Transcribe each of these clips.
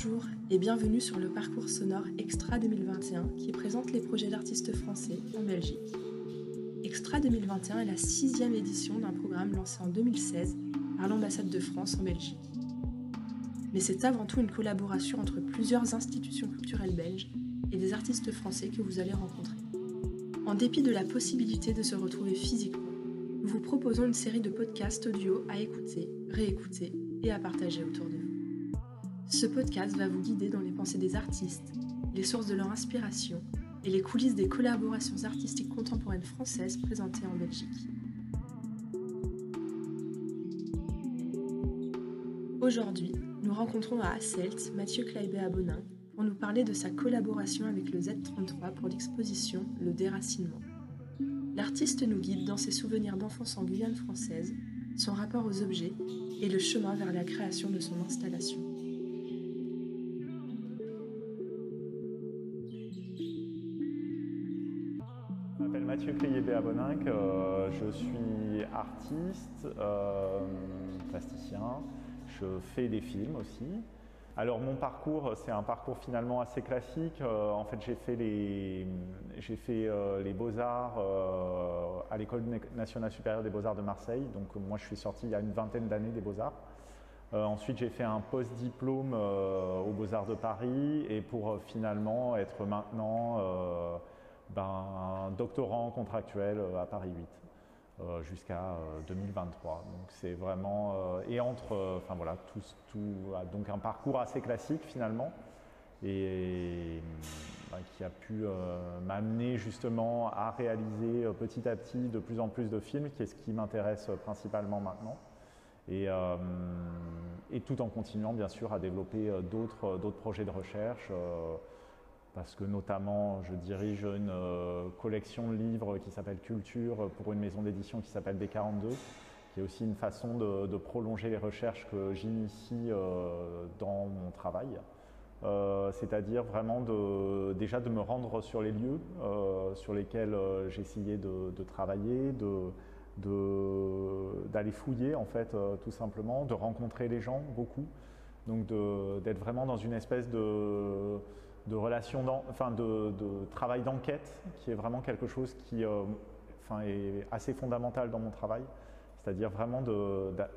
Bonjour et bienvenue sur le parcours sonore Extra 2021 qui présente les projets d'artistes français en Belgique. Extra 2021 est la sixième édition d'un programme lancé en 2016 par l'ambassade de France en Belgique. Mais c'est avant tout une collaboration entre plusieurs institutions culturelles belges et des artistes français que vous allez rencontrer. En dépit de la possibilité de se retrouver physiquement, nous vous proposons une série de podcasts audio à écouter, réécouter et à partager autour de vous. Ce podcast va vous guider dans les pensées des artistes, les sources de leur inspiration et les coulisses des collaborations artistiques contemporaines françaises présentées en Belgique. Aujourd'hui, nous rencontrons à Asselt Mathieu Kleibé Abonin pour nous parler de sa collaboration avec le Z33 pour l'exposition Le déracinement. L'artiste nous guide dans ses souvenirs d'enfance en Guyane française, son rapport aux objets et le chemin vers la création de son installation. Mathieu euh, je suis artiste, euh, plasticien, je fais des films aussi. Alors mon parcours, c'est un parcours finalement assez classique. Euh, en fait, j'ai fait les, j'ai les beaux-arts à l'École nationale supérieure des beaux-arts de Marseille. Donc moi, je suis sorti il y a une vingtaine d'années des beaux-arts. ensuite, j'ai fait un post-diplôme aux Beaux-Arts de Paris et pour finalement être maintenant ben, doctorant contractuel euh, à Paris 8 euh, jusqu'à 2023. Euh, donc c'est vraiment et entre, enfin voilà, tout, tout donc un parcours assez classique finalement et ben, qui a pu m'amener justement à réaliser petit à petit de plus en plus de films, qui est ce qui m'intéresse principalement maintenant. Et, et, tout en continuant bien sûr à développer d'autres projets de recherche parce que notamment je dirige une euh, collection de livres qui s'appelle Culture pour une maison d'édition qui s'appelle B42, qui est aussi une façon de, prolonger les recherches que j'initie euh, dans mon travail. Euh, c'est-à-dire vraiment de, déjà de me rendre sur les lieux sur lesquels essayé de, travailler, d'aller fouiller en fait tout simplement, de rencontrer les gens beaucoup, donc d'être vraiment dans une espèce de de relation, enfin de, travail d'enquête, qui est vraiment quelque chose qui euh, est assez fondamental dans mon travail. C'est-à-dire vraiment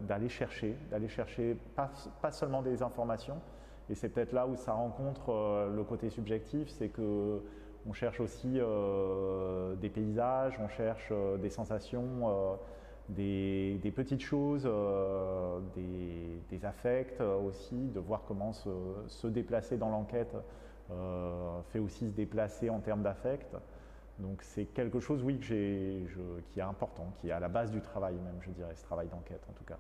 d'aller chercher, d'aller chercher pas, seulement des informations, et c'est peut-être là où ça rencontre euh, le côté subjectif, c'est que on cherche aussi euh, des paysages, on cherche des sensations, des, petites choses, des, affects aussi, de voir comment se, déplacer dans l'enquête fait aussi se déplacer en termes d'affect. Donc c'est quelque chose, oui, qui est important, qui est à la base du travail même, je dirais, ce travail d'enquête en tout cas.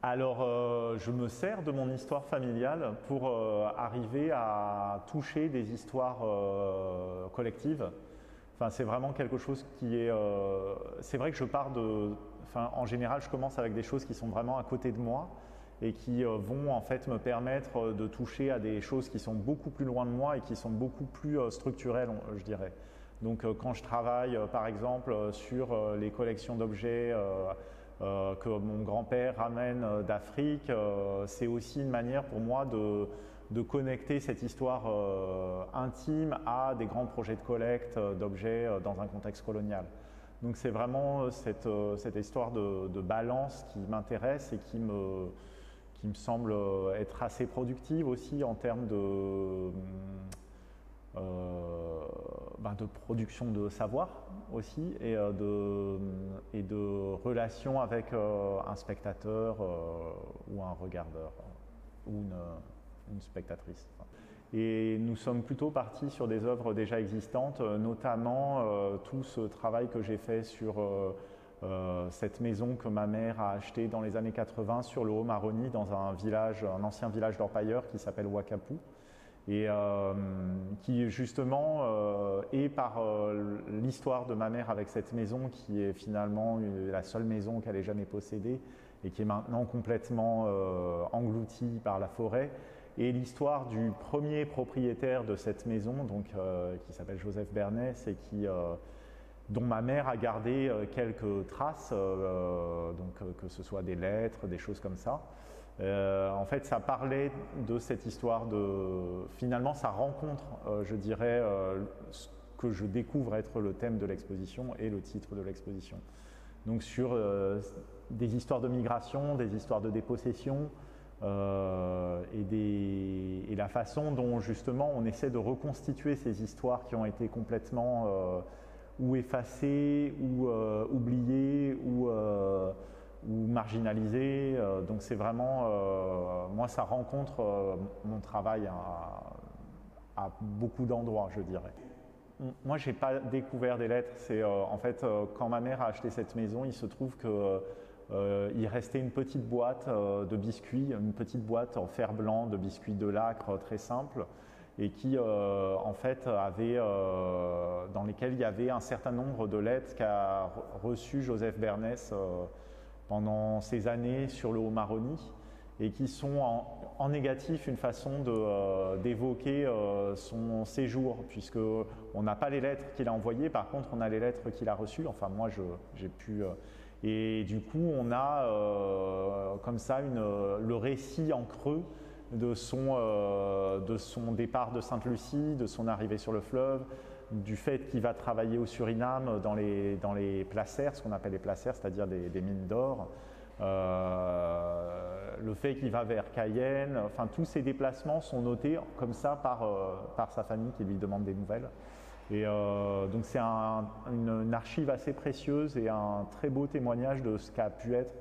Alors, euh, je me sers de mon histoire familiale pour euh, arriver à toucher des histoires collectives. Enfin, c'est vraiment quelque chose qui est. c'est vrai que je pars de. Enfin, en général, je commence avec des choses qui sont vraiment à côté de moi et qui euh, vont en fait me permettre euh, de toucher à des choses qui sont beaucoup plus loin de moi et qui sont beaucoup plus euh, structurelles, je dirais. Donc quand je travaille par exemple sur les collections d'objets que mon grand-père ramène d'Afrique, c'est aussi une manière pour moi de, connecter cette histoire intime à des grands projets de collecte d'objets dans un contexte colonial. Donc c'est vraiment cette, histoire de balance qui m'intéresse et qui me, qui me semble euh, être assez productive aussi en termes de, euh, ben production de savoir aussi et, euh, de, et relation avec un spectateur ou un regardeur ou une, spectatrice. Et nous sommes plutôt partis sur des œuvres déjà existantes, notamment tout ce travail que j'ai fait sur cette maison que ma mère a achetée dans les années 80 sur le Haut-Maroni, dans un village, un ancien village d'orpailleurs qui s'appelle Wakapu, et euh, qui justement euh, est par l'histoire de ma mère avec cette maison qui est finalement la seule maison qu'elle ait jamais possédée et qui est maintenant complètement engloutie par la forêt. Et l'histoire du premier propriétaire de cette maison, donc, qui s'appelle Joseph Bernès et qui dont ma mère a gardé euh, quelques traces, euh, donc euh, que ce soit des lettres, des choses comme ça. en fait, ça parlait de cette histoire de. Finalement, ça rencontre, je dirais, ce que je découvre être le thème de l'exposition et le titre de l'exposition. Donc, sur des histoires de migration, des histoires de dépossession, et, la façon dont justement on essaie de reconstituer ces histoires qui ont été complètement ou effacées ou euh, oubliées ou, ou marginalisées. donc c'est vraiment, moi ça rencontre mon travail à, beaucoup d'endroits, je dirais. Moi, je n'ai pas découvert des lettres. C'est en fait quand ma mère a acheté cette maison, il se trouve que euh, il restait une petite boîte euh, de biscuits, une petite boîte en fer blanc de biscuits de lacre très simple et qui euh, en fait avait dans lesquels il y avait un certain nombre de lettres qu'a reçu Joseph Bernès pendant ces années sur le Haut-Maroni et qui sont en, négatif une façon d'évoquer son séjour, puisque on n'a pas les lettres qu'il a envoyées, par contre on a les lettres qu'il a reçues. Enfin moi j'ai pu et du coup, on a euh, comme ça le récit en creux de son, euh, de son départ de Sainte-Lucie, de son arrivée sur le fleuve, du fait qu'il va travailler au Suriname dans les, dans les placers, ce qu'on appelle les placers, c'est-à-dire des, mines d'or, euh, le fait qu'il va vers Cayenne, enfin tous ces déplacements sont notés comme ça par, par sa famille qui lui demande des nouvelles. Et euh, donc c'est une, archive assez précieuse et un très beau témoignage de ce qu'a pu être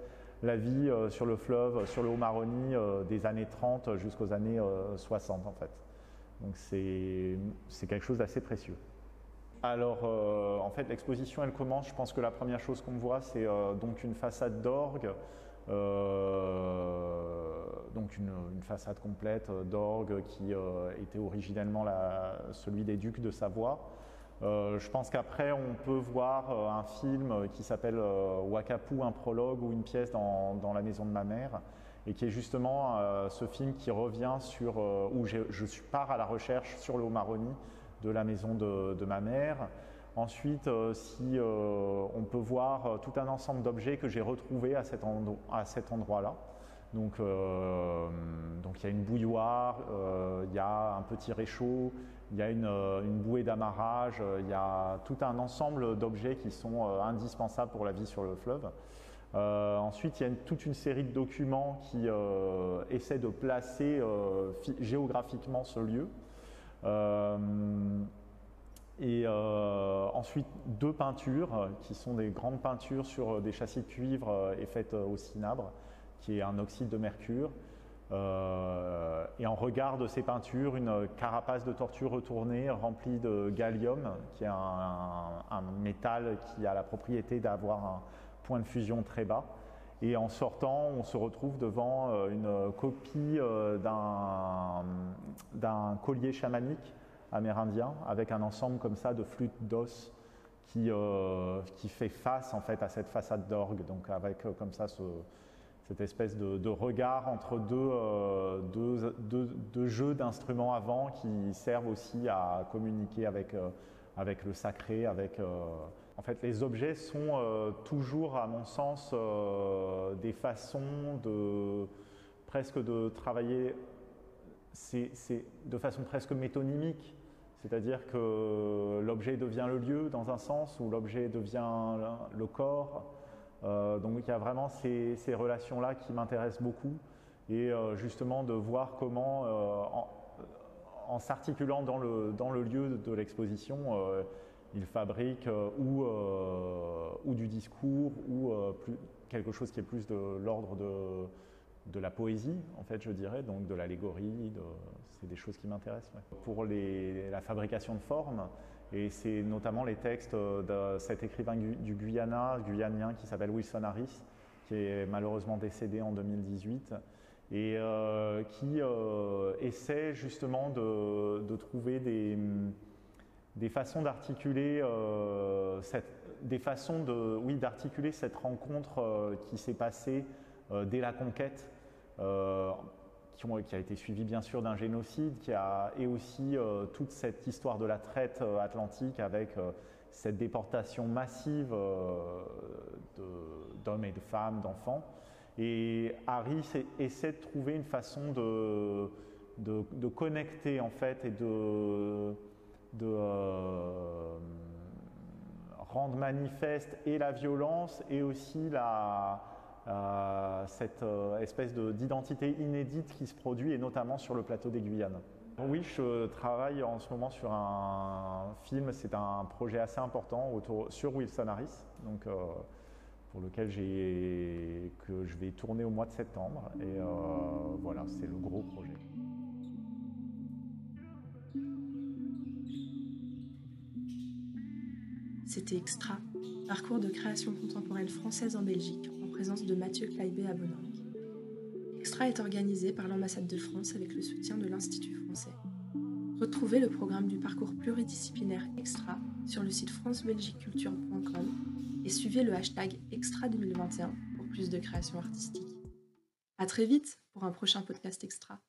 la vie euh, sur le fleuve, sur le Haut-Maroni euh, des années 30 jusqu'aux années 60 en fait. Donc c'est quelque chose d'assez précieux. Alors en fait l'exposition elle commence, je pense que la première chose qu'on voit c'est donc une façade d'orgue donc une, façade complète d'orgue qui était originellement celui des ducs de Savoie. Euh, je pense qu'après, on peut voir euh, un film qui s'appelle euh, Wakapu, un prologue ou une pièce dans, la maison de ma mère, et qui est justement ce film qui revient sur, où je, pars à la recherche sur le Haut-Maroni de la maison de, ma mère. Ensuite, si on peut voir tout un ensemble d'objets que j'ai retrouvés à cet, endroit-là. Donc, donc, il y a une bouilloire, il y a un petit réchaud, il y a une, euh, bouée d'amarrage, euh, il y a tout un ensemble d'objets qui sont euh, indispensables pour la vie sur le fleuve. ensuite, il y a toute une série de documents qui essaient de placer géographiquement ce lieu. et ensuite, deux peintures qui sont des grandes peintures sur des châssis de cuivre et faites au cinabre, qui est un oxyde de mercure. Euh, et en regard de ces peintures, une carapace de tortue retournée remplie de gallium, qui est un, métal qui a la propriété d'avoir un point de fusion très bas. Et en sortant, on se retrouve devant euh, une copie euh, d'un collier chamanique amérindien avec un ensemble comme ça de flûtes d'os qui, qui, fait face en fait à cette façade d'orgue, donc avec comme ça ce, cette espèce de, regard entre euh, deux, jeux d'instruments avant qui servent aussi à communiquer avec, euh, le sacré. Euh, en fait, les objets sont toujours, à mon sens, des façons de presque de travailler de façon presque métonymique, c'est-à-dire que l'objet devient le lieu dans un sens, ou l'objet devient le corps, donc il y a vraiment ces, relations-là qui m'intéressent beaucoup. Et euh, justement de voir comment, euh, en, s'articulant dans le, dans le, lieu de, l'exposition, il fabrique ou, ou, du discours ou quelque chose qui est plus de l'ordre de, de, la poésie, en fait, je dirais, donc de l'allégorie, c'est des choses qui m'intéressent. Pour la fabrication de formes, et c'est notamment les textes de cet écrivain du Guyana, guyanien, qui s'appelle Wilson Harris, qui est malheureusement décédé en 2018, et euh, qui euh, essaie justement de, trouver des, des façons d'articuler euh, des façons de, oui, d'articuler cette rencontre qui s'est passée dès la conquête qui, a été suivi bien sûr d'un génocide, qui a, et aussi euh, toute cette histoire de la traite euh, atlantique avec euh, cette déportation massive d'hommes et de femmes, d'enfants. Et Harry essaie de trouver une façon de, de, connecter en fait et de, de euh, rendre manifeste et la violence et aussi la, euh, cette euh, espèce d'identité inédite qui se produit et notamment sur le plateau des Guyanes. Oui, je travaille en ce moment sur un film, c'est un projet assez important sur Wilson Harris, donc, pour lequel que je vais tourner au mois de septembre. Et voilà, c'est le gros projet. C'était Extra, parcours de création contemporaine française en Belgique, présence de Mathieu Claibé à Bonnanke. Extra est organisé par l'ambassade de France avec le soutien de l'Institut français. Retrouvez le programme du parcours pluridisciplinaire Extra sur le site francebelgiqueculture.com et suivez le hashtag Extra 2021 pour plus de créations artistiques. À très vite pour un prochain podcast Extra.